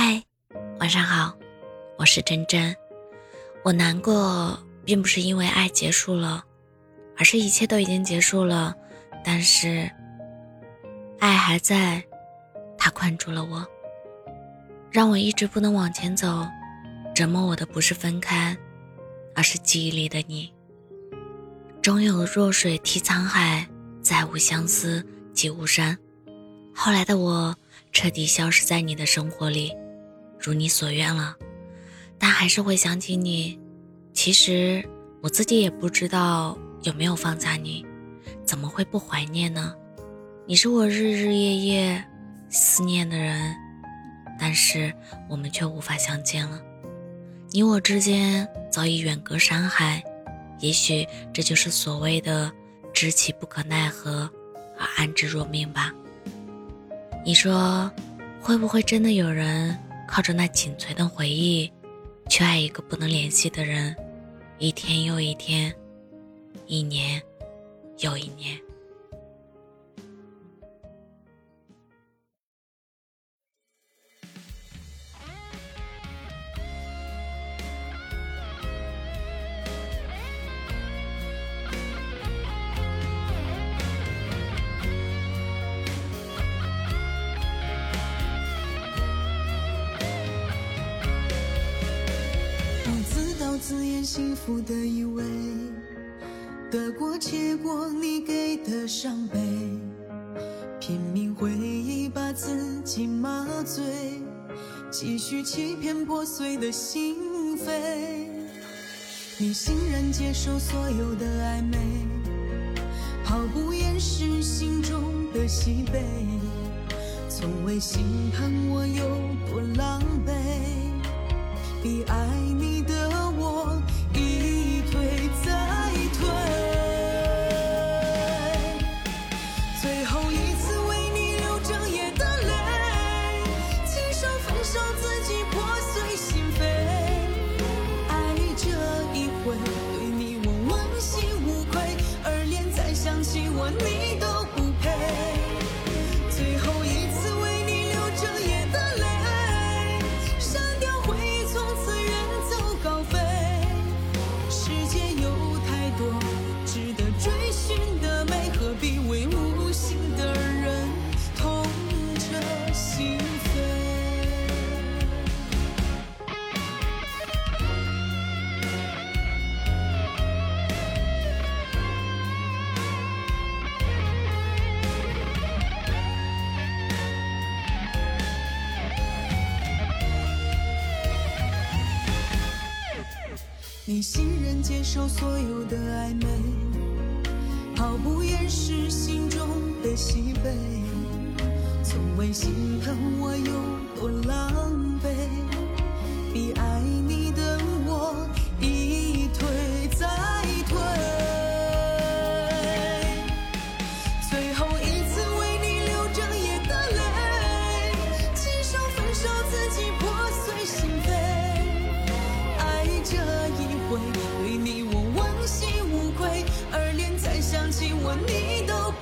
嗨，晚上好，我是真真。我难过，并不是因为爱结束了，而是一切都已经结束了，但是爱还在，它困住了我，让我一直不能往前走。折磨我的不是分开，而是记忆里的你。终有弱水替沧海，再无相思即无山。后来的我彻底消失在你的生活里，如你所愿了。但还是会想起你。其实我自己也不知道有没有放下你，怎么会不怀念呢？你是我日日夜夜思念的人，但是我们却无法相见了。你我之间早已远隔山海，也许这就是所谓的知其不可奈何而安之若命吧。你说，会不会真的有人靠着那仅存的回忆，去爱一个不能联系的人，一天又一天，一年又一年？幸福的以为，得过且过，你给的伤悲，拼命回忆把自己麻醉，继续欺骗破碎的心扉。你欣然接受所有的暧昧，毫不掩饰心中的喜悲，从未心疼我有多狼狈，比爱你的。with me. 你欣然接受所有的暧昧，毫不掩饰心中的喜悲，从未心疼我有多狼狈，比爱你的我一退再退。最后一次为你流整夜的泪，亲手焚烧自己对你我问心无愧，而连再想起我你都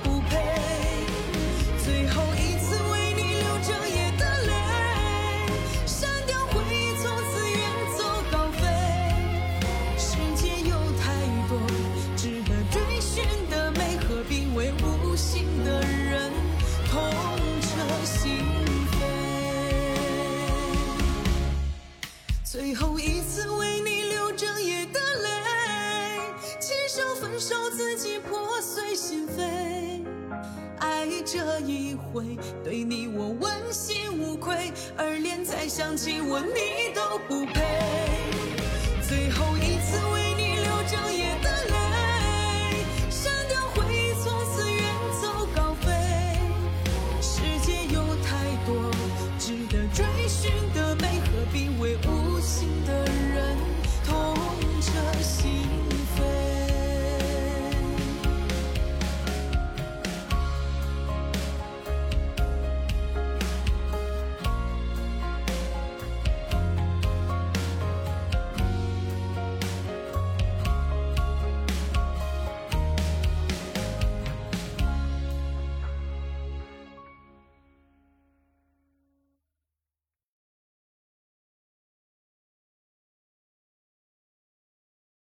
心扉，爱这一回，对你我问心无愧，而连再想起我你都不配。